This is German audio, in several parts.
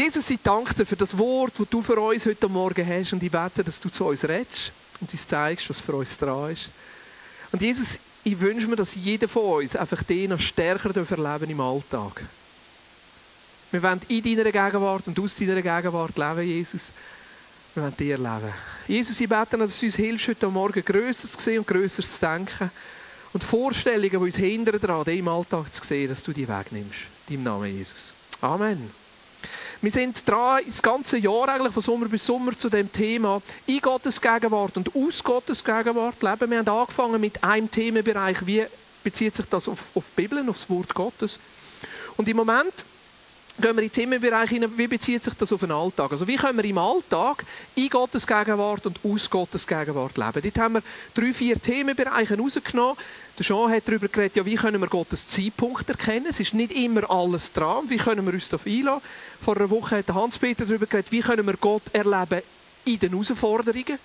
Jesus, ich danke dir für das Wort, das du für uns heute Morgen hast und ich bete, dass du zu uns redest und uns zeigst, was für uns dran ist. Und Jesus, ich wünsche mir, dass jeder von uns einfach den noch stärker erleben im Alltag. Wir wollen in deiner Gegenwart und aus deiner Gegenwart leben, Jesus. Wir wollen dir leben. Jesus, ich bete, dass du uns hilfst, heute Morgen grösser zu sehen und grösser zu denken. Und Vorstellungen, die uns hindern daran, im Alltag zu sehen, dass du die wegnimmst. In deinem Namen, Jesus. Amen. Wir sind dran, das ganze Jahr eigentlich, von Sommer bis Sommer, zu dem Thema in Gottes Gegenwart und aus Gottes Gegenwart leben. Wir haben angefangen mit einem Themenbereich, wie bezieht sich das auf, auf die Bibel, auf das Wort Gottes. Und im Moment gehen wir in den Themenbereich hinein, wie bezieht sich das auf den Alltag? Also wie können wir im Alltag in Gottes Gegenwart und aus Gottes Gegenwart leben? Dort haben wir drei, vier Themenbereiche rausgenommen. Der Jean hat darüber geredet, ja, wie können wir Gottes Zeitpunkt erkennen? Es ist nicht immer alles dran. Wie können wir uns darauf einlassen? Vor einer Woche hat Hans-Peter darüber geredet, wie können wir Gott erleben in den Herausforderungen,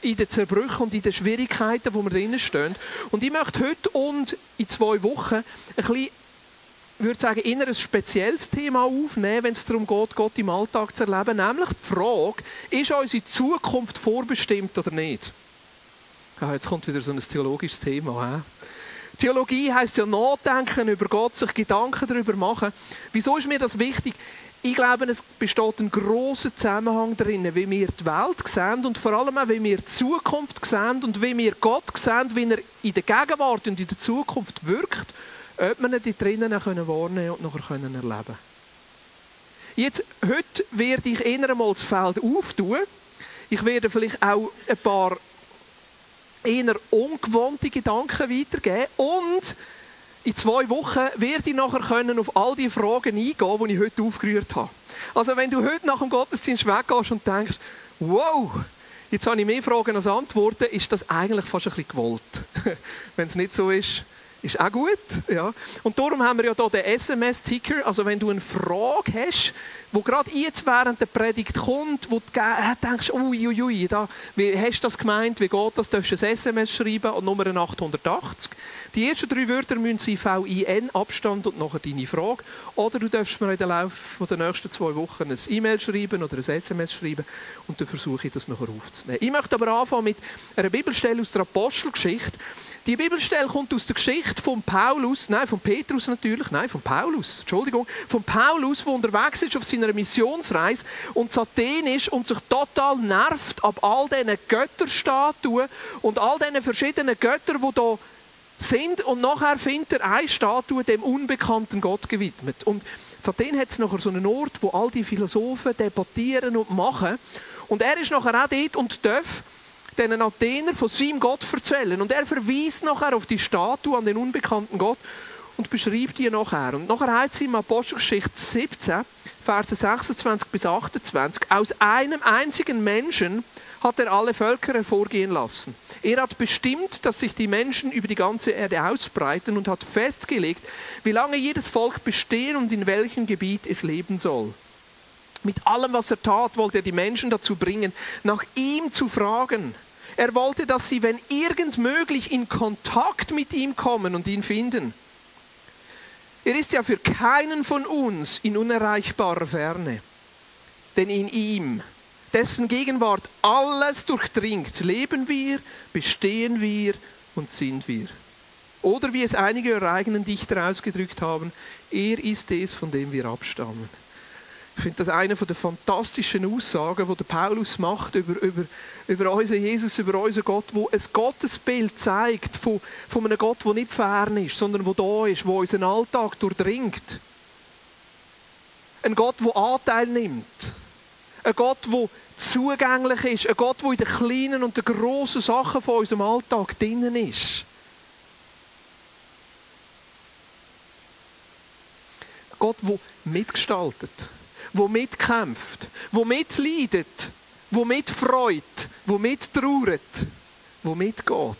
in den Zerbrüchen und in den Schwierigkeiten, wo wir drinnen stehen. Und ich möchte heute und in zwei Wochen ein bisschen würde sagen, eher ein spezielles Thema aufnehmen, wenn es darum geht, Gott im Alltag zu erleben, nämlich die Frage, ist unsere Zukunft vorbestimmt oder nicht? Ja, jetzt kommt wieder so ein theologisches Thema. He? Theologie heißt ja nachdenken über Gott, sich Gedanken darüber machen. Wieso ist mir das wichtig? Ich glaube, es besteht ein großer Zusammenhang darin, wie wir die Welt sehen und vor allem auch, wie wir die Zukunft sehen und wie wir Gott sehen, wie er in der Gegenwart und in der Zukunft wirkt ob wir ihn drinnen können wahrnehmen und nachher können erleben Jetzt, heute werde ich eher das Feld auftun. Ich werde vielleicht auch ein paar eher ungewohnte Gedanken weitergeben und in zwei Wochen werde ich nachher können auf all die Fragen eingehen, die ich heute aufgerührt habe. Also wenn du heute nach dem Gottesdienst weggehst und denkst, wow, jetzt habe ich mehr Fragen als Antworten, ist das eigentlich fast ein bisschen gewollt. wenn es nicht so ist, ist auch gut. Ja. Und darum haben wir ja hier den SMS-Ticker. Also wenn du eine Frage hast, wo gerade jetzt während der Predigt kommt, wo du denkst, ui, ui, da, wie hast du das gemeint, wie geht das, darfst du ein SMS schreiben und Nummer 880. Die ersten drei Wörter müssen sein VIN, Abstand und nachher deine Frage. Oder du darfst mir in den Laufe der nächsten zwei Wochen ein E-Mail schreiben oder ein SMS schreiben und dann versuche ich das nachher aufzunehmen. Ich möchte aber anfangen mit einer Bibelstelle aus der Apostelgeschichte. Die Bibelstelle kommt aus der Geschichte von Paulus, nein, von Petrus natürlich, nein, von Paulus, Entschuldigung, von Paulus, der unterwegs ist auf seiner Missionsreise und zu Athen ist und sich total nervt ab all diesen Götterstatuen und all diesen verschiedenen Göttern, die da sind und nachher findet er eine Statue dem unbekannten Gott gewidmet. Und in Athen hat es nachher so einen Ort, wo all die Philosophen debattieren und machen und er ist nachher auch dort und darf den Athener von seinem Gott erzählen. Und er verweist nachher auf die Statue, an den unbekannten Gott und beschreibt die nachher. Und nachher heißt es in Apostelgeschichte 17, Verse 26 bis 28, aus einem einzigen Menschen hat er alle Völker hervorgehen lassen. Er hat bestimmt, dass sich die Menschen über die ganze Erde ausbreiten und hat festgelegt, wie lange jedes Volk bestehen und in welchem Gebiet es leben soll. Mit allem, was er tat, wollte er die Menschen dazu bringen, nach ihm zu fragen. Er wollte, dass sie, wenn irgend möglich, in Kontakt mit ihm kommen und ihn finden. Er ist ja für keinen von uns in unerreichbarer Ferne, denn in ihm, dessen Gegenwart alles durchdringt, leben wir, bestehen wir und sind wir. Oder wie es einige ihrer eigenen Dichter ausgedrückt haben, er ist es, von dem wir abstammen. Ich finde das eine der fantastischen Aussagen, die Paulus macht über, über, über unseren Jesus, über unseren Gott, wo ein Gottesbild zeigt von, von einem Gott, der nicht fern ist, sondern der da ist, der unseren Alltag durchdringt. Ein Gott, der Anteil nimmt. Ein Gott, der zugänglich ist. Ein Gott, der in den kleinen und den grossen Sachen von unserem Alltag drinnen ist. Ein Gott, der mitgestaltet wo mitkämpft, wo mitleidet, wo mitfreut, wo mittrauert, wo mitgeht.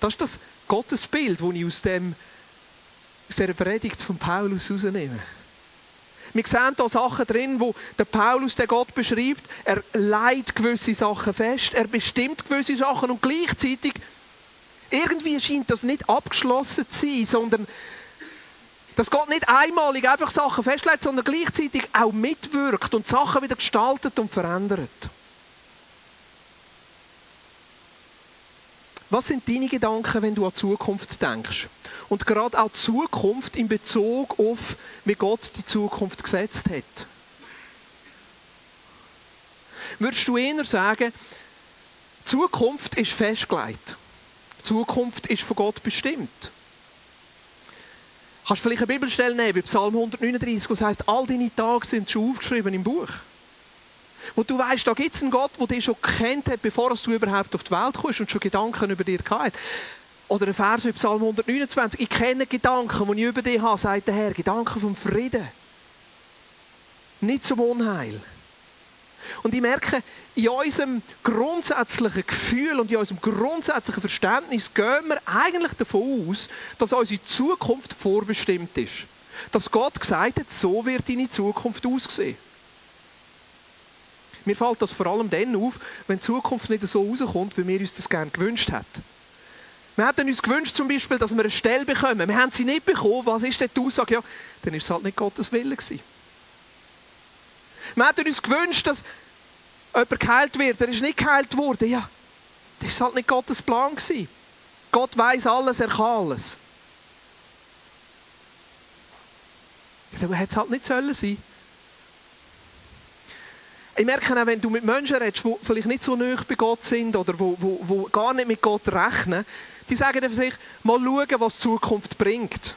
Das ist das Gottesbild, das ich aus, dem, aus dieser Predigt von Paulus herausnehme. Wir sehen hier Sachen drin, wo der Paulus den Gott beschreibt. Er leitet gewisse Sachen fest, er bestimmt gewisse Sachen und gleichzeitig irgendwie scheint das nicht abgeschlossen zu sein, sondern Dass Gott nicht einmalig einfach Sachen festlegt, sondern gleichzeitig auch mitwirkt und Sachen wieder gestaltet und verändert. Was sind deine Gedanken, wenn du an die Zukunft denkst? Und gerade auch die Zukunft in Bezug auf, wie Gott die Zukunft gesetzt hat. Würdest du eher sagen, Zukunft ist festgelegt. Zukunft ist von Gott bestimmt. Kannst du vielleicht eine Bibelstelle nehmen, wie Psalm 139, wo es heißt, all deine Tage sind schon aufgeschrieben im Buch. Wo du weißt, da gibt es einen Gott, der dich schon gekannt hat, bevor du überhaupt auf die Welt kommst und schon Gedanken über dich gehabt Oder ein Vers wie Psalm 129. Ich kenne Gedanken, die ich über dich habe, sagt der Herr. Gedanken vom Frieden. Nicht zum Unheil. Und ich merke, in unserem grundsätzlichen Gefühl und in unserem grundsätzlichen Verständnis gehen wir eigentlich davon aus, dass unsere Zukunft vorbestimmt ist. Dass Gott gesagt hat, so wird deine Zukunft aussehen. Mir fällt das vor allem dann auf, wenn die Zukunft nicht so rauskommt, wie wir uns das gerne gewünscht hätten. Wir hätten uns gewünscht, zum Beispiel, dass wir eine Stelle bekommen. Wir haben sie nicht bekommen. Was ist denn die Aussage? Ja, dann ist es halt nicht Gottes Wille gewesen. Wir hätten uns gewünscht, dass jemand geheilt wird. Er ist nicht geheilt worden. Ja, das war halt nicht Gottes Plan. Gott weiß alles, er kann alles. Aber hätte es halt nicht sollen sein. Ich merke auch, wenn du mit Menschen redest, die vielleicht nicht so nah bei Gott sind oder die, die, die gar nicht mit Gott rechnen, die sagen für sich, mal schauen, was die Zukunft bringt.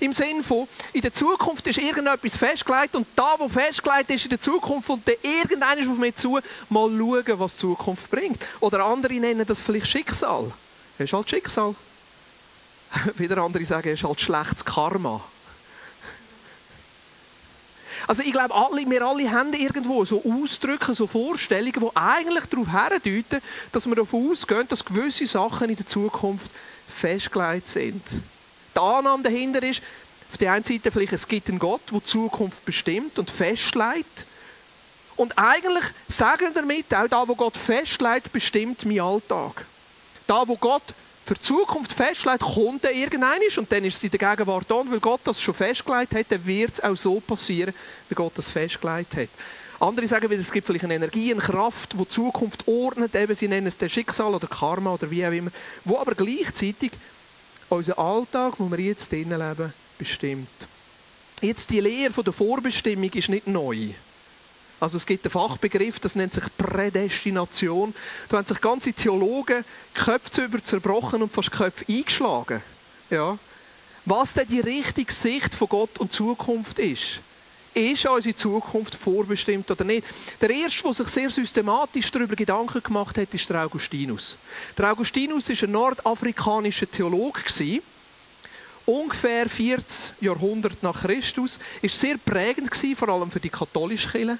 Im Sinne von, in der Zukunft ist irgendetwas festgelegt und da, wo festgelegt ist in der Zukunft und dann irgendeiner auf mich zu, mal schauen, was die Zukunft bringt. Oder andere nennen das vielleicht Schicksal. Das ist halt Schicksal. Wieder andere sagen, es ist halt schlechtes Karma. Also ich glaube, alle, wir alle haben irgendwo so Ausdrücke, so Vorstellungen, die eigentlich darauf hindeuten, dass wir davon ausgehen, dass gewisse Sachen in der Zukunft festgelegt sind die Annahme dahinter ist, auf der einen Seite vielleicht, es gibt einen Gott, der Zukunft bestimmt und festlegt. Und eigentlich sagen wir damit, auch da, wo Gott festlegt, bestimmt mein Alltag. Da, wo Gott für die Zukunft festlegt, kommt er irgendein und dann ist es in der Gegenwart da. Und weil Gott das schon festgelegt hat, dann wird es auch so passieren, wie Gott das festgelegt hat. Andere sagen es gibt vielleicht eine Energie, eine Kraft, die die Zukunft ordnet, eben sie nennen es der Schicksal oder Karma oder wie auch immer, wo aber gleichzeitig unser Alltag, wo wir jetzt drinnen leben, bestimmt. Jetzt die Lehre von der Vorbestimmung ist nicht neu. Also es gibt einen Fachbegriff, das nennt sich Prädestination. Da haben sich ganze Theologen Köpfe über zerbrochen und fast Köpfe eingeschlagen. Ja. Was denn die richtige Sicht von Gott und Zukunft ist ist unsere Zukunft vorbestimmt oder nicht? Der erste, der sich sehr systematisch darüber Gedanken gemacht hat, ist der Augustinus. Der Augustinus war ein nordafrikanischer Theologe. Ungefähr 40 Jahrhunderte nach Christus. Ist sehr prägend vor allem für die katholische Kirche.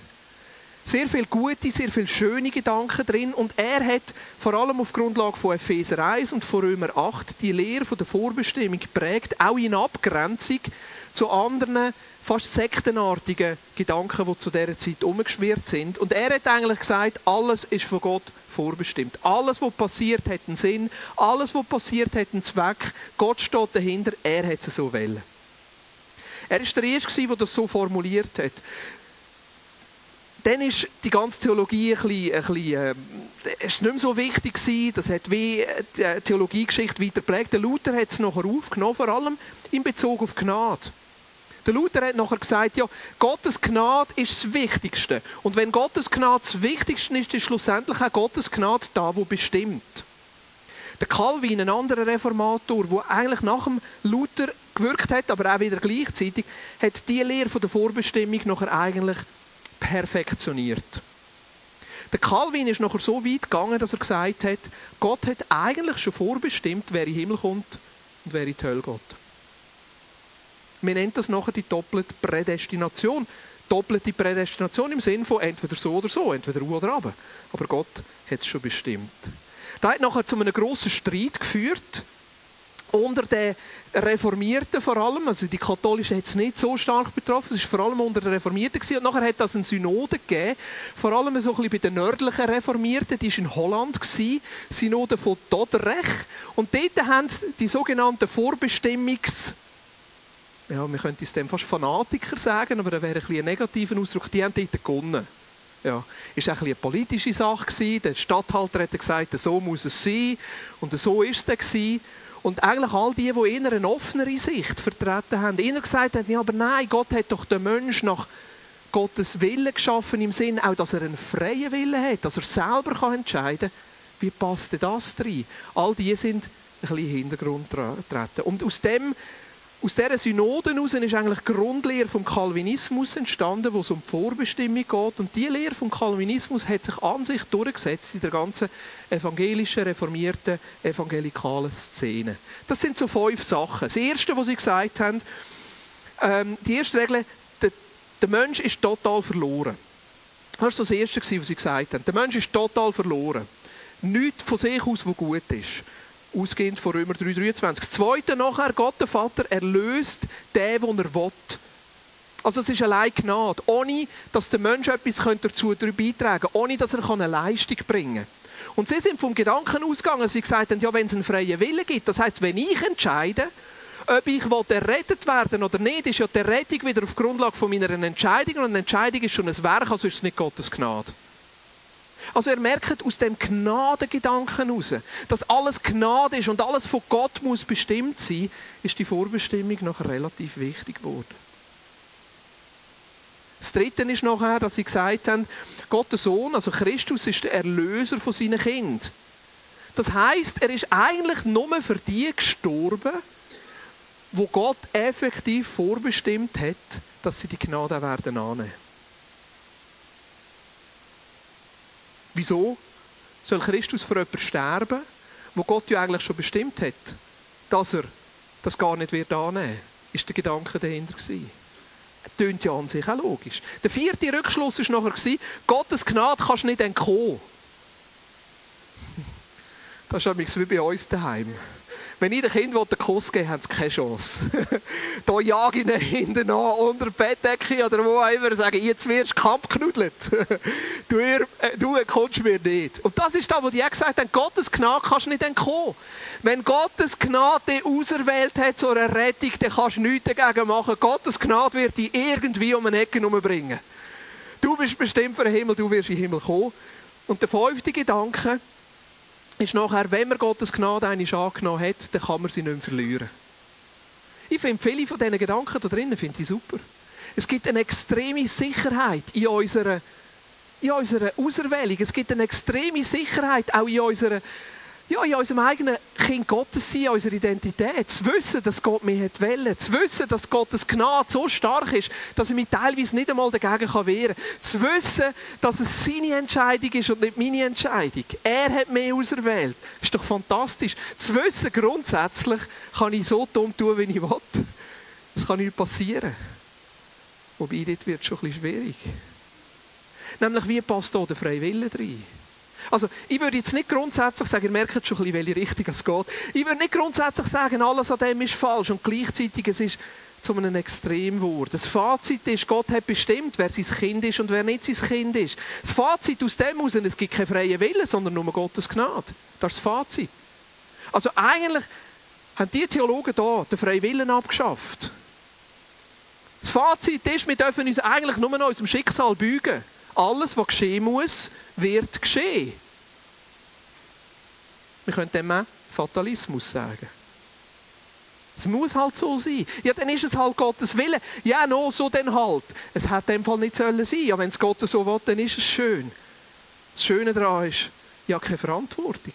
Sehr viele gute, sehr viele schöne Gedanken drin. Und er hat vor allem auf Grundlage von Epheser 1 und von Römer 8 die Lehre der Vorbestimmung geprägt, auch in Abgrenzung zu anderen fast sektenartigen Gedanken, die zu dieser Zeit umgeschwirrt sind. Und er hat eigentlich gesagt, alles ist von Gott vorbestimmt. Alles, was passiert, hat einen Sinn. Alles, was passiert, hat einen Zweck. Gott steht dahinter, er hat es so wollen. Er war der Erste, der das so formuliert hat. Dann ist die ganze Theologie ein bisschen, ein bisschen äh, ist nicht mehr so wichtig gewesen. Das hat wie die Theologiegeschichte weiter geprägt. Der Luther hat es nachher aufgenommen, vor allem in Bezug auf Gnade. Der Luther hat nachher gesagt, ja, Gottes Gnade ist das Wichtigste. Und wenn Gottes Gnade das Wichtigste ist, ist schlussendlich auch Gottes Gnade da, wo bestimmt. Der Calvin, ein anderer Reformator, der eigentlich nach dem Luther gewirkt hat, aber auch wieder gleichzeitig, hat die Lehre von der Vorbestimmung nachher eigentlich perfektioniert. Der Calvin ist nachher so weit gegangen, dass er gesagt hat, Gott hat eigentlich schon vorbestimmt, wer in den Himmel kommt und wer in die Hölle geht. Wir nennen das nachher die doppelte Prädestination. Doppelte Prädestination im Sinne von entweder so oder so, entweder U oder aber. Aber Gott hat es schon bestimmt. Das hat nachher zu einem grossen Streit geführt unter den Reformierten vor allem, also die Katholischen hat es nicht so stark betroffen, es war vor allem unter den Reformierten gewesen. und nachher hat das eine Synode gegeben, vor allem so ein bisschen bei den nördlichen Reformierten, die war in Holland, gewesen, Synode von Dordrecht und dort haben die sogenannten Vorbestimmungs ja, wir könnten es dem fast Fanatiker sagen, aber das wäre ein, ein negativer Ausdruck, die haben dort gewonnen. Ja, ist auch ein eine politische Sache. Der Stadthalter hat gesagt, so muss es sein und so ist es Und eigentlich all die, die eher eine offenere Sicht vertreten haben, eher gesagt haben, ja, aber nein, Gott hat doch den Menschen nach Gottes Willen geschaffen, im Sinn auch, dass er einen freien Willen hat, dass er selber entscheiden kann. Wie passt das rein? All die sind ein bisschen in den Hintergrund getreten. Und aus dem aus dieser Synode heraus ist eigentlich die Grundlehre vom Calvinismus entstanden, wo es um die Vorbestimmung geht. Und diese Lehre vom Calvinismus hat sich an sich durchgesetzt in der ganzen evangelischen, reformierten, evangelikalen Szene. Das sind so fünf Sachen. Das Erste, was sie gesagt haben, ähm, die erste Regel, der, der Mensch ist total verloren. Das war das Erste, was sie gesagt haben. Der Mensch ist total verloren. Nichts von sich aus, was gut ist ausgehend von Römer 3,23. Das Zweite nachher, Gott der Vater erlöst den, den er will. Also es ist allein Gnade, ohne dass der Mensch etwas dazu beitragen könnte, ohne dass er eine Leistung bringen kann. Und sie sind vom Gedanken ausgegangen, sie gesagt haben, ja, wenn es einen freien Willen gibt, das heißt, wenn ich entscheide, ob ich errettet werden oder nicht, ist ja die Rettung wieder auf Grundlage von meiner Entscheidung und eine Entscheidung ist schon ein Werk, also ist es nicht Gottes Gnade. Also er merkt aus dem Gnadengedanken heraus, dass alles Gnade ist und alles von Gott muss bestimmt sein, ist die Vorbestimmung nachher relativ wichtig geworden. Das Dritte ist nachher, dass sie gesagt haben, Gott der Sohn, also Christus, ist der Erlöser von seinen Kind. Das heißt, er ist eigentlich nur für die gestorben, wo Gott effektiv vorbestimmt hat, dass sie die Gnade werden annehmen. Wieso soll Christus für jemanden sterben, wo Gott ja eigentlich schon bestimmt hat, dass er das gar nicht wird annehmen wird? Ist der Gedanke dahinter gewesen. Tönt ja an sich auch logisch. Der vierte Rückschluss war nachher, Gottes Gnade kannst du nicht entkommen. Das ist wie bei uns daheim. Wenn ich den Kindern den Kuss gebe, haben sie keine Chance. da jage ich ihnen hinten an, unter der Bettdecke oder wo auch immer, sagen, jetzt wirst du kampfknudelt. du, äh, du kommst mir nicht. Und das ist das, was die gesagt haben, Gottes Gnade kannst du nicht entkommen. Wenn Gottes Gnade dich auserwählt hat zu einer Rettung, dann kannst du nichts dagegen machen. Gottes Gnade wird dich irgendwie um eine Ecke bringen. Du bist bestimmt für den Himmel, du wirst in den Himmel kommen. Und der fünfte Gedanke, ist nachher, wenn man Gottes Gnade einmal angenommen hat, dann kann man sie nicht mehr verlieren. Ich finde viele von diesen Gedanken da drinnen finde ich super. Es gibt eine extreme Sicherheit in unserer, in unserer Auserwählung. Es gibt eine extreme Sicherheit auch in unserer ja, in unserem eigenen Kind Gottes sein, unserer Identität. Zu wissen, dass Gott mich hat wollen. Zu wissen, dass Gottes Gnade so stark ist, dass ich mich teilweise nicht einmal dagegen wehren kann. Zu wissen, dass es seine Entscheidung ist und nicht meine Entscheidung. Er hat mich auserwählt. Ist doch fantastisch. Zu wissen, grundsätzlich kann ich so dumm tun, wie ich will. Das kann nicht passieren. Wobei, dort wird es schon ein bisschen schwierig. Nämlich, wie passt da der freie Wille rein? Also, ich würde jetzt nicht grundsätzlich sagen, ihr merkt schon ein bisschen, welche Richtung es geht. Ich würde nicht grundsätzlich sagen, alles an dem ist falsch und gleichzeitig es ist zu einem Extremwort. Das Fazit ist, Gott hat bestimmt, wer sein Kind ist und wer nicht sein Kind ist. Das Fazit aus dem heraus, es gibt keinen freien Willen, sondern nur Gottes Gnade. Das ist das Fazit. Also eigentlich haben die Theologen hier den freien Willen abgeschafft. Das Fazit ist, wir dürfen uns eigentlich nur noch unserem Schicksal beugen alles, was geschehen muss, wird geschehen. Wir können dem auch Fatalismus sagen. Es muss halt so sein. Ja, dann ist es halt Gottes Wille. Ja, no, so dann halt. Es hat dem Fall nicht sollen sein. Ja, wenn es Gott so will, dann ist es schön. Das Schöne daran ist, ja, keine Verantwortung.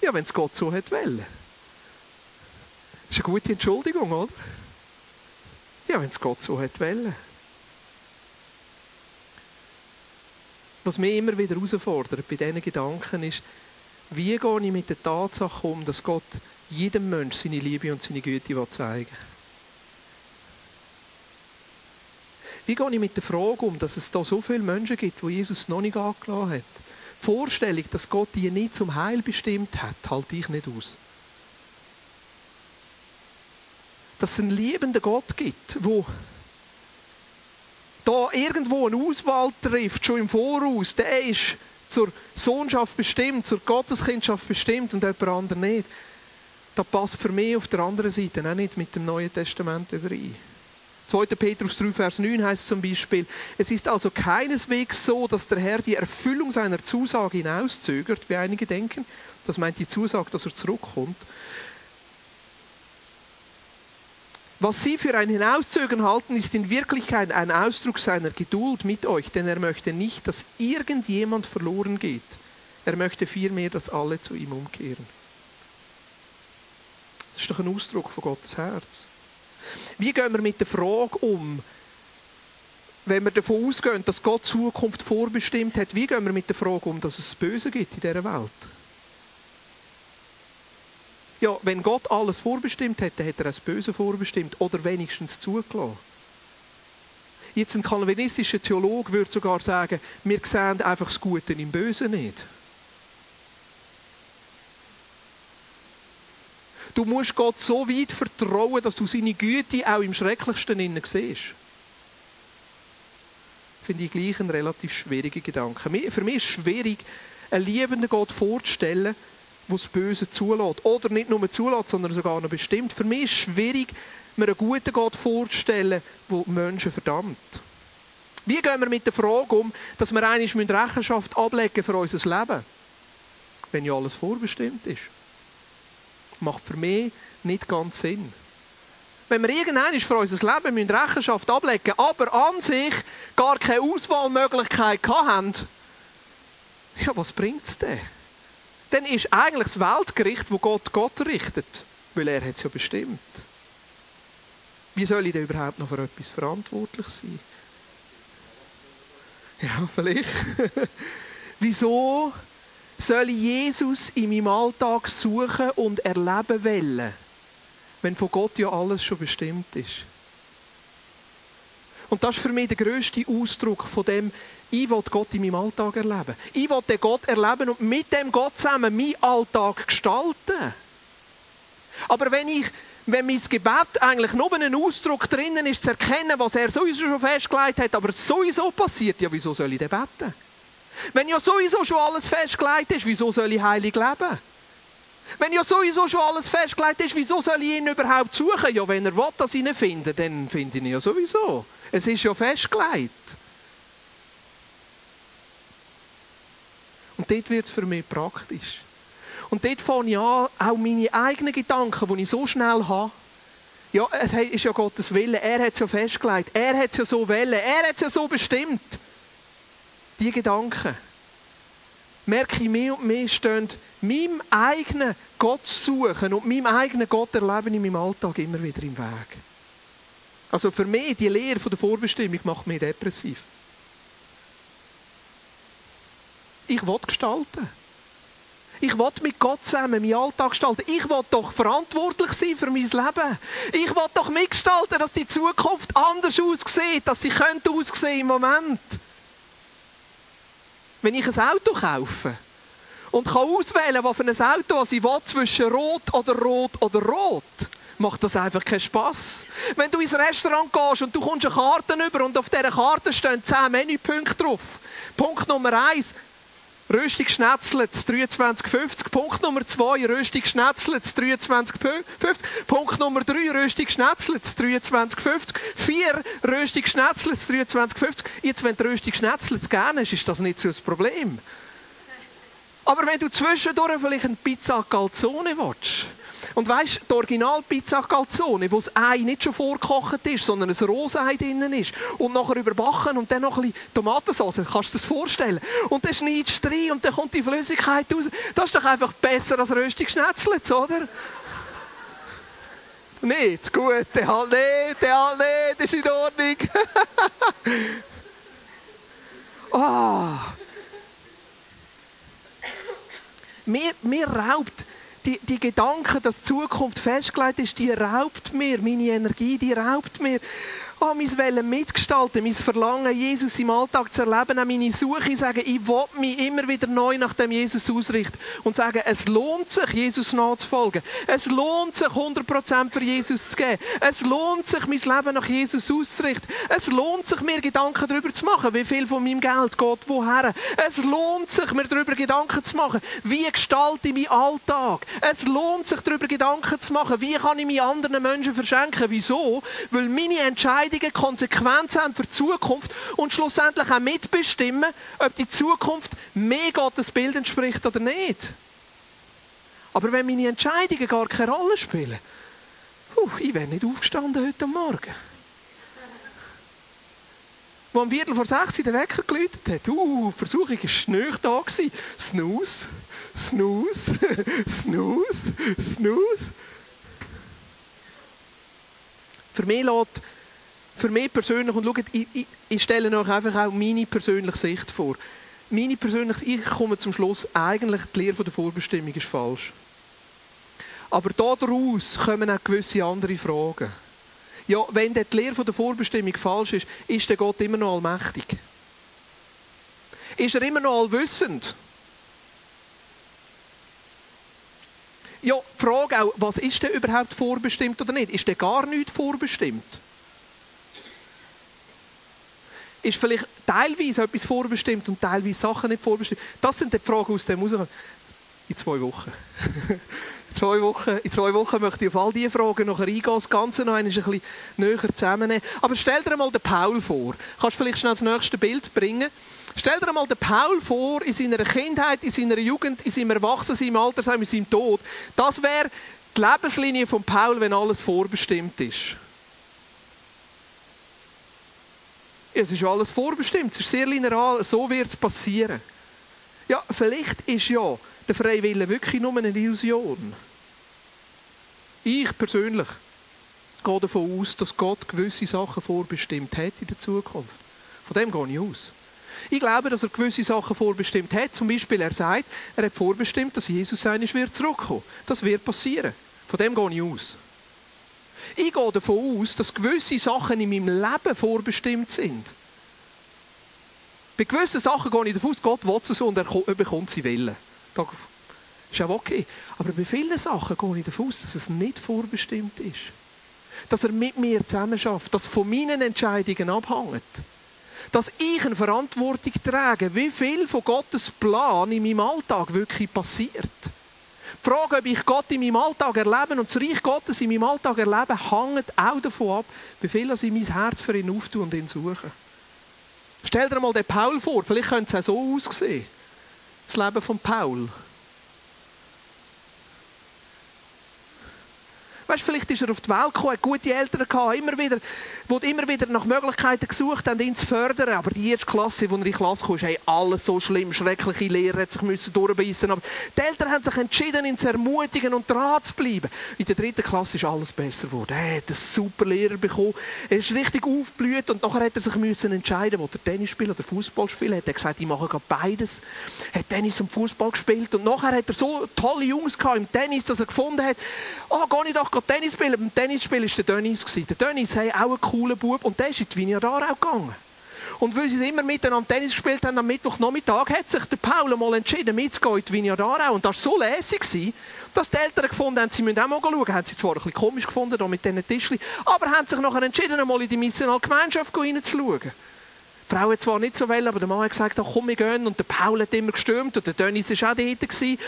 Ja, wenn es Gott so hat wollen. Das ist eine gute Entschuldigung, oder? Ja, wenn es Gott so hat wollen. Was mich immer wieder herausfordert bei diesen Gedanken ist, wie gehe ich mit der Tatsache um, dass Gott jedem Menschen seine Liebe und seine Güte zeigen will. Wie gehe ich mit der Frage um, dass es da so viele Menschen gibt, wo Jesus noch nicht angelassen hat? Die Vorstellung, dass Gott die nicht zum Heil bestimmt hat, halte ich nicht aus. Dass es einen liebenden Gott gibt, der da irgendwo eine Auswahl trifft, schon im Voraus, der ist zur Sohnschaft bestimmt, zur Gotteskindschaft bestimmt und jemand anderes nicht. das passt für mich auf der anderen Seite auch nicht mit dem Neuen Testament überein. 2. Petrus 3, Vers 9 heißt zum Beispiel, es ist also keineswegs so, dass der Herr die Erfüllung seiner Zusage hinauszögert, wie einige denken. Das meint die Zusage, dass er zurückkommt. Was sie für ein Hinauszögern halten, ist in Wirklichkeit ein Ausdruck seiner Geduld mit euch, denn er möchte nicht, dass irgendjemand verloren geht. Er möchte vielmehr, dass alle zu ihm umkehren. Das ist doch ein Ausdruck von Gottes Herz. Wie gehen wir mit der Frage um, wenn wir davon ausgehen, dass Gott Zukunft vorbestimmt hat, wie gehen wir mit der Frage um, dass es Böse gibt in dieser Welt? Ja, wenn Gott alles vorbestimmt hätte, hätte er das Böse vorbestimmt oder wenigstens zugelassen. Jetzt ein kalvinistischer Theologe würde sogar sagen, wir sehen einfach das Gute im Bösen nicht. Du musst Gott so weit vertrauen, dass du seine Güte auch im Schrecklichsten innen siehst. Finde ich gleich ein relativ schwieriger Gedanke. Für mich ist es schwierig, einen liebenden Gott vorzustellen, der das Böse zulässt. Oder nicht nur zulässt, sondern sogar noch bestimmt. Für mich ist es schwierig, mir einen guten Gott vorzustellen, der Menschen verdammt. Wie gehen wir mit der Frage um, dass wir eigentlich Rechenschaft ablegen für unser Leben? Wenn ja alles vorbestimmt ist macht für mich nicht ganz Sinn. Wenn wir irgendwann für unser Leben müssen Rechenschaft ablegen aber an sich gar keine Auswahlmöglichkeit haben, ja, was bringt es denn? Dann ist eigentlich das Weltgericht, wo Gott Gott richtet, weil er hat es ja bestimmt. Wie soll ich denn überhaupt noch für etwas verantwortlich sein? Ja, vielleicht. Wieso soll ich Jesus in meinem Alltag suchen und erleben wollen, wenn von Gott ja alles schon bestimmt ist. Und das ist für mich der grösste Ausdruck von dem, ich will Gott in meinem Alltag erleben. Ich will den Gott erleben und mit dem Gott zusammen meinen Alltag gestalten. Aber wenn ich wenn mein Gebet eigentlich nur ein Ausdruck drinnen ist, zu erkennen, was er sowieso schon festgelegt hat, aber sowieso passiert, ja, wieso soll ich denn beten? Wenn ja sowieso schon alles festgelegt ist, wieso soll ich heilig leben? Wenn ja sowieso schon alles festgelegt ist, wieso soll ich ihn überhaupt suchen? Ja, wenn er will, dass ich ihn finde, dann finde ich ihn ja sowieso. Es ist ja festgelegt. Und dort wird es für mich praktisch. Und dort fange ich an, auch meine eigenen Gedanken, die ich so schnell habe, ja, es ist ja Gottes Wille, er hat es ja festgelegt, er hat es ja so wollen, er hat es ja so bestimmt die Gedanken, merke ich mehr und mehr stehen meinem eigenen Gott suchen und meinem eigenen Gott erleben in meinem Alltag immer wieder im Weg. Also für mich, die Lehre von der Vorbestimmung macht mich depressiv. Ich will gestalten. Ich will mit Gott zusammen meinen Alltag gestalten. Ich will doch verantwortlich sein für mein Leben. Ich will doch mitgestalten, dass die Zukunft anders aussieht, dass sie könnte aussehen im Moment. Wenn ich ein Auto kaufe und kann auswählen, was für ein Auto ich will, zwischen Rot oder Rot oder Rot, macht das einfach keinen Spass. Wenn du ins Restaurant gehst und du kommst eine Karte über und auf dieser Karte stehen 10 Menüpunkte drauf. Punkt Nummer 1, Röstung schnetzelt 23,50. Punkt Nummer 2, Röstung schnetzelt 23,50. Punkt Nummer 3, Röstung schnetzelt 23,50. 4, Röstung schnetzelt 23,50. Jetzt, wenn du Röstung schnetzelt gerne hast, ist das nicht so ein Problem. Aber wenn du zwischendurch vielleicht eine Pizza Calzone willst, und weißt, die Original-Pizza Calzone, wo das Ei nicht schon vorgekocht ist, sondern ein Rosei drinnen ist und nachher überbacken und dann noch ein bisschen Tomatensauce, kannst du dir das vorstellen? Und dann schneidest du rein und dann kommt die Flüssigkeit raus. Das ist doch einfach besser als röstig Schnetzlitz, oder? Nicht, gut, der halt nicht, der halt nicht, ist in Ordnung. oh. mir, mir raubt die, die Gedanken, dass Zukunft festgelegt ist, die raubt mir meine Energie, die raubt mir. Oh, mein Wellen mitgestalten, mein Verlangen, Jesus im Alltag zu erleben, auch meine Suche, sagen, ich will mich immer wieder neu nach dem Jesus ausrichten und sagen, es lohnt sich, Jesus nachzufolgen. Es lohnt sich, 100% für Jesus zu geben. Es lohnt sich, mein Leben nach Jesus auszurichten. Es lohnt sich, mir Gedanken darüber zu machen, wie viel von meinem Geld geht woher. Es lohnt sich, mir darüber Gedanken zu machen, wie gestalte ich meinen Alltag. Es lohnt sich, darüber Gedanken zu machen, wie kann ich mich anderen Menschen verschenken. Wieso? Weil meine Entscheidungen Konsequenzen haben für die Zukunft und schlussendlich auch mitbestimmen, ob die Zukunft mehr Gottes Bild entspricht oder nicht. Aber wenn meine Entscheidungen gar keine Rolle spielen, puh, ich wäre nicht aufgestanden heute Morgen. Wo am Viertel vor sechs der Wecker geläutet hat, uh, Versuchung war nicht da. Gewesen. Snooze, snooze, snooze, snooze. Für mich lässt, für mich persönlich, und schaut, ich, ich, ich stelle euch einfach auch meine persönliche Sicht vor. Meine persönliche, ich komme zum Schluss, eigentlich die Lehre der Vorbestimmung ist falsch. Aber daraus kommen auch gewisse andere Fragen. Ja, wenn die Lehre der Vorbestimmung falsch ist, ist der Gott immer noch allmächtig? Ist er immer noch allwissend? Ja, die Frage auch, was ist denn überhaupt vorbestimmt oder nicht? Ist denn gar nichts vorbestimmt? Ist vielleicht teilweise etwas vorbestimmt und teilweise Sachen nicht vorbestimmt? Das sind die Fragen aus dem rauskommen. In zwei Wochen. in, zwei Wochen in zwei Wochen möchte ich auf all diese Fragen noch eingehen, das Ganze noch ein bisschen näher zusammennehmen. Aber stell dir mal den Paul vor. Kannst du vielleicht schnell das nächste Bild bringen? Stell dir mal den Paul vor, in seiner Kindheit, in seiner Jugend, in seinem Erwachsensein, im Alter, in seinem Tod. Das wäre die Lebenslinie von Paul, wenn alles vorbestimmt ist. Es ist alles vorbestimmt, es ist sehr linear, so wird es passieren. Ja, vielleicht ist ja der freie Wille wirklich nur eine Illusion. Ich persönlich gehe davon aus, dass Gott gewisse Sachen vorbestimmt hat in der Zukunft. Von dem gehe ich aus. Ich glaube, dass er gewisse Sachen vorbestimmt hat. Zum Beispiel, er sagt, er hat vorbestimmt, dass Jesus eines wird zurückkommen. Das wird passieren. Von dem gehe ich aus. Ich gehe davon aus, dass gewisse Sachen in meinem Leben vorbestimmt sind. Bei gewissen Sachen gehe ich davon aus, Gott will es so und er bekommt sie Willen. Das ist auch okay. Aber bei vielen Sachen gehe ich davon aus, dass es nicht vorbestimmt ist. Dass er mit mir zusammen schafft, dass von meinen Entscheidungen abhängt dass ich eine Verantwortung trage, wie viel von Gottes Plan in meinem Alltag wirklich passiert. Die Frage, ob ich Gott in meinem Alltag erlebe und das Reich Gottes in meinem Alltag erlebe, hängt auch davon ab, wie viel ich mein Herz für ihn auftue und ihn suche. Stell dir mal den Paul vor, vielleicht könnte es auch so aussehen. Das Leben von Paul. Weißt, vielleicht ist er auf die Welt gekommen, hat gute Eltern gehabt, immer wieder, die immer wieder nach Möglichkeiten gesucht haben, ihn zu fördern. Aber die erste Klasse, wo er in die Klasse kam, hey, alles so schlimm, schreckliche Lehre, hat sich müssen durchbeissen. Aber die Eltern haben sich entschieden, ihn zu ermutigen und dran zu bleiben. In der dritten Klasse ist alles besser geworden. Er hat einen super Lehrer bekommen. Er ist richtig aufgeblüht und nachher hat er sich müssen entscheiden, wo er Tennis spielt oder Fußball spielt. Er hat gesagt, ich mache gerade beides. Er hat Tennis und Fußball gespielt und nachher hat er so tolle Jungs gehabt im Tennis, dass er gefunden hat, oh, gehe ich doch Tennis spielen. Beim Tennisspiel war der Dennis. Der Dennis hat auch einen coolen Bub und der ist in die Vineyard auch gegangen. Und weil sie immer miteinander Tennis gespielt haben, am Mittwochnachmittag hat sich der Paul mal entschieden, mitzugehen in die Vineyard Aarau. Und das war so lässig, dass die Eltern gefunden haben, sie müssen auch mal schauen. Haben sie zwar ein bisschen komisch gefunden, da mit diesen Tischchen, aber haben sich nachher entschieden, mal in die missionale Gemeinschaft reinzuschauen. Die Frau hat zwar nicht so wollen, aber der Mann hat gesagt, komm, wir gehen. Und der Paul hat immer gestürmt und der Dennis war auch dort.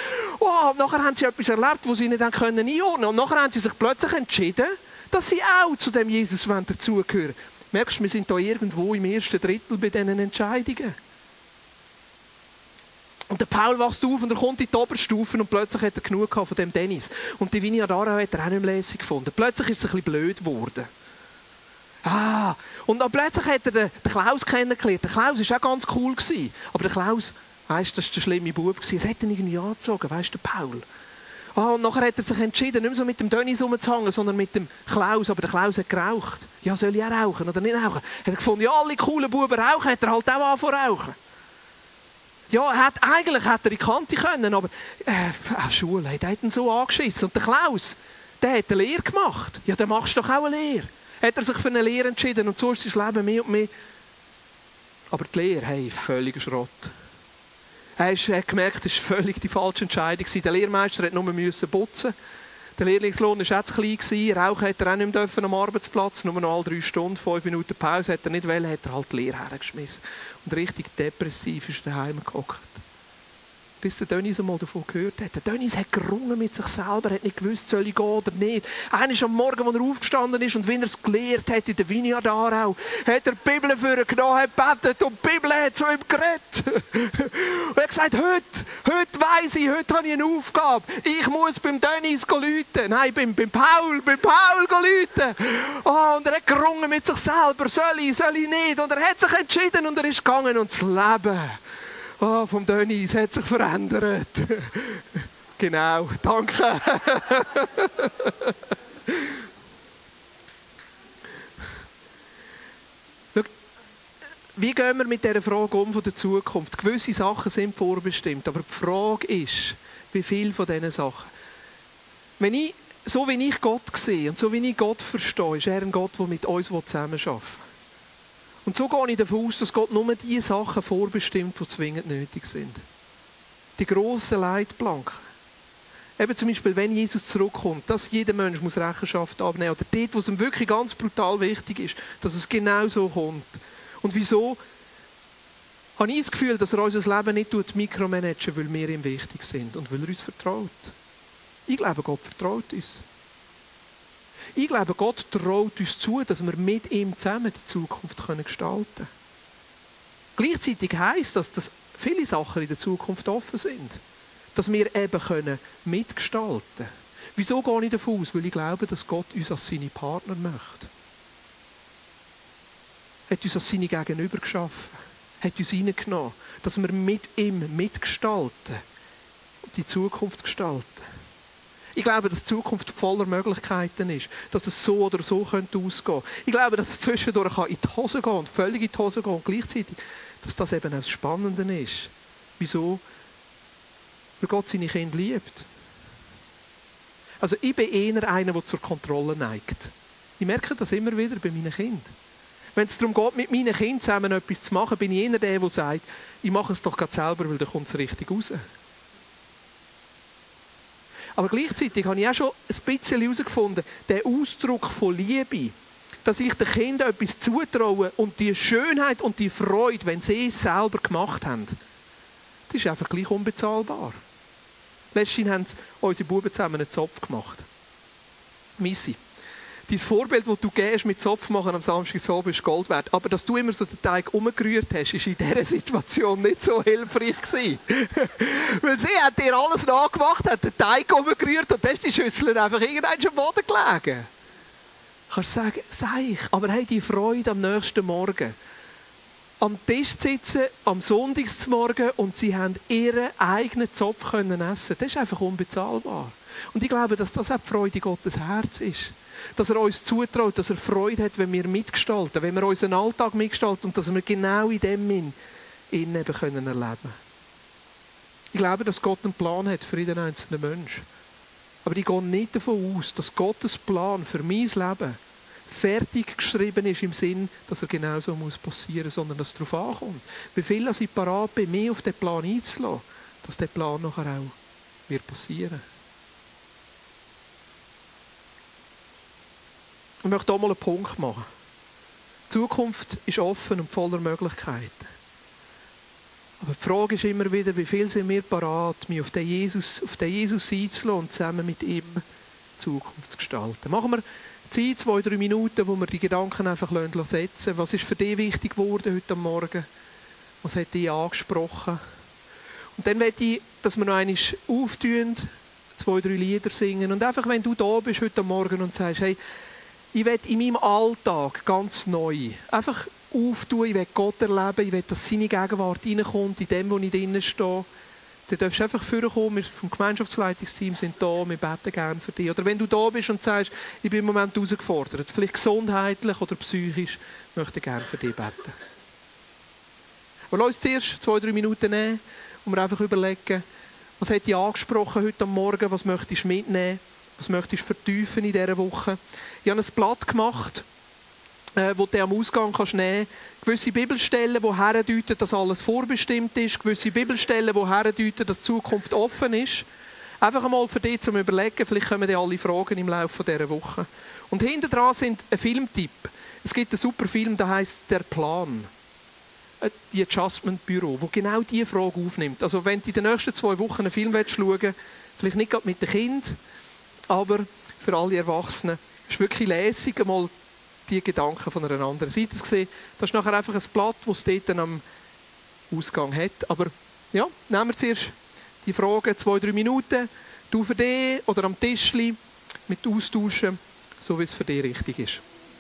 Oh, und nachher haben sie etwas erlebt, wo sie nicht einordnen konnten. Und nachher haben sie sich plötzlich entschieden, dass sie auch zu dem Jesus dazugehören Merkst du, wir sind da irgendwo im ersten Drittel bei diesen Entscheidungen. Und der Paul wächst auf und er kommt in die Oberstufen und plötzlich hat er genug von dem Dennis. Und die Vineyard Aarau hat er auch nicht mehr lässig gefunden. Plötzlich ist es ein bisschen blöd geworden. Ah, und dann plötzlich hat er den, Klaus kennengelernt. Der Klaus war auch ganz cool. Gewesen. Aber der Klaus, weißt du, das war der schlimme Bub. Es hat ihn irgendwie angezogen, weißt du, Paul. Ah, und nachher hat er sich entschieden, nicht mehr so mit dem Dennis rumzuhängen, sondern mit dem Klaus. Aber der Klaus hat geraucht. Ja, soll ich auch rauchen oder nicht rauchen? Hat er gefunden, ja, alle coolen Buben rauchen, hat er halt auch angefangen rauchen. Ja, hat, eigentlich hätte er in die Kante können, aber äh, auf Schule hat er ihn so angeschissen. Und der Klaus, der hat eine Lehre gemacht. Ja, dann machst du doch auch eine Lehre. Hat er sich für eine Lehre entschieden und so ist sein Leben mehr und mehr. Aber die Lehre, hey, völliger Schrott. Er hat gemerkt, das war völlig die falsche Entscheidung. Der Lehrmeister musste nur putzen. Der Lehrlingslohn war auch zu klein. Rauchen hat er auch nicht mehr am Arbeitsplatz. Nur noch alle drei Stunden, fünf Minuten Pause hat er nicht wollen, hat er halt die Lehre hergeschmissen. Und richtig depressiv ist er daheim gehockt bis der Dennis einmal davon gehört hat. Der Dennis hat gerungen mit sich selber, hat nicht gewusst, soll ich gehen oder nicht. Einer am Morgen, als er aufgestanden ist und wie er es gelehrt hat in der Vineyard Aarau, hat er die Bibel für ihn genommen, hat gebetet und die Bibel hat zu ihm geredet. und er hat gesagt, heute, heute weiss ich, heute habe ich eine Aufgabe. Ich muss beim Dennis läuten. Nein, beim, beim Paul, beim Paul läuten. Oh, und er hat gerungen mit sich selber, soll ich, soll ich nicht. Und er hat sich entschieden und er ist gegangen und das Leben oh, vom Dennis hat sich verändert. genau, danke. wie gehen wir mit dieser Frage um von der Zukunft? Gewisse Sachen sind vorbestimmt, aber die Frage ist, wie viel von diesen Sachen. Wenn ich, so wie ich Gott sehe und so wie ich Gott verstehe, ist er ein Gott, der mit uns zusammenarbeiten will. Und so gehe ich davon aus, dass Gott nur die Sachen vorbestimmt, die zwingend nötig sind. Die grossen Leitplanken. Eben zum Beispiel, wenn Jesus zurückkommt, dass jeder Mensch muss Rechenschaft abnehmen muss. Oder dort, wo es ihm wirklich ganz brutal wichtig ist, dass es genau so kommt. Und wieso habe ich das Gefühl, dass er unser Leben nicht mikromanagen weil wir ihm wichtig sind und weil er uns vertraut. Ich glaube, Gott vertraut uns. Ich glaube, Gott traut uns zu, dass wir mit ihm zusammen die Zukunft gestalten können. Gleichzeitig heisst das, dass viele Sachen in der Zukunft offen sind. Dass wir eben mitgestalten können. Wieso gehe ich davon aus? Weil ich glaube, dass Gott uns als seine Partner möchte. Er hat uns als seine Gegenüber geschaffen. Hat uns reingenommen, dass wir mit ihm mitgestalten und die Zukunft gestalten. Ich glaube, dass die Zukunft voller Möglichkeiten ist. Dass es so oder so könnte ausgehen. Ich glaube, dass es zwischendurch in die Hose gehen und völlig in die Hose gehen und gleichzeitig, dass das eben auch das Spannende ist. Wieso? Weil Gott seine Kinder liebt. Also ich bin eher einer, der zur Kontrolle neigt. Ich merke das immer wieder bei meinen Kindern. Wenn es darum geht, mit meinen Kindern zusammen etwas zu machen, bin ich eher der, der sagt, ich mache es doch gerade selber, weil dann kommt es richtig raus. Aber gleichzeitig habe ich auch schon ein bisschen herausgefunden, der Ausdruck von Liebe, dass ich den Kindern etwas zutraue und die Schönheit und die Freude, wenn sie es selber gemacht haben, das ist einfach gleich unbezahlbar. Letztens haben unsere Buben zusammen einen Zopf gemacht. Missy dein Vorbild, das du gehst mit Zopf machen am Samstag so ist Gold wert. Aber dass du immer so den Teig umgerührt hast, ist in dieser Situation nicht so hilfreich gewesen. Weil sie hat dir alles nachgemacht, hat den Teig umgerührt und dann ist die Schüssel einfach irgendwann am Boden gelegen. Du kannst sagen, sei ich, aber hey, die Freude am nächsten Morgen. Am Tisch sitzen, am Sonntagsmorgen und sie haben ihren eigenen Zopf können essen. Das ist einfach unbezahlbar. Und ich glaube, dass das auch die Freude Gottes Herz ist dass er uns zutraut, dass er Freude hat, wenn wir mitgestalten, wenn wir unseren Alltag mitgestalten und dass wir genau in dem in ihn eben können erleben Ich glaube, dass Gott einen Plan hat für jeden einzelnen Menschen. Aber ich gehe nicht davon aus, dass Gottes Plan für mein Leben fertig geschrieben ist im Sinn, dass er genauso muss passieren, sondern dass es darauf ankommt. Wie viel ich parat bin, mehr auf den Plan einzulassen, dass der Plan nachher auch wird passieren. Ich möchte hier mal einen Punkt machen. Die Zukunft ist offen und voller Möglichkeiten. Aber die Frage ist immer wieder, wie viel sind wir parat, mich auf den Jesus, auf den Jesus einzulassen und zusammen mit ihm die Zukunft zu gestalten. Machen wir Zeit, zwei, drei Minuten, wo wir die Gedanken einfach setzen Was ist für dich wichtig geworden heute Morgen? Was hat dich angesprochen? Und dann möchte ich, dass wir noch einmal auftun, zwei, drei Lieder singen. Und einfach, wenn du da bist heute Morgen und sagst, hey, ich will in meinem Alltag ganz neu einfach auftun, ich will Gott erleben, ich will, dass seine Gegenwart reinkommt, in dem, wo ich drinnen stehe. Dann darfst du einfach vorkommen, wir vom Gemeinschaftsleitungsteam sind da, wir beten gerne für dich. Oder wenn du da bist und sagst, ich bin im Moment herausgefordert, vielleicht gesundheitlich oder psychisch, möchte ich gerne für dich beten. Aber lass uns zuerst zwei, drei Minuten nehmen und wir einfach überlegen, was hat dich angesprochen heute Morgen, was möchtest du mitnehmen? Was möchtest du vertiefen in dieser Woche? Ich habe ein Blatt gemacht äh, wo du am Ausgang kannst nehmen Gewisse Bibelstellen, die herdeuten, dass alles vorbestimmt ist. Gewisse Bibelstellen, die herdeuten, dass die Zukunft offen ist. Einfach einmal für dich zum Überlegen, vielleicht kommen dir alle Fragen im Laufe dieser Woche. Und hinter dran sind ein Filmtipp. Es gibt einen super Film, der heißt Der Plan. Äh, die Adjustment Büro, wo genau diese Frage aufnimmt. Also wenn du in den nächsten zwei Wochen einen Film schauen willst, vielleicht nicht gerade mit dem Kind, aber für alle Erwachsenen, ist wirklich lässig, einmal die Gedanken von einer anderen Seite zu sehen. Das ist nachher einfach ein Blatt, das es dort am Ausgang hat. Aber ja, nehmen wir zuerst die Fragen, zwei, drei Minuten, du für dich oder am Tischli mit austauschen, so wie es für dich richtig ist.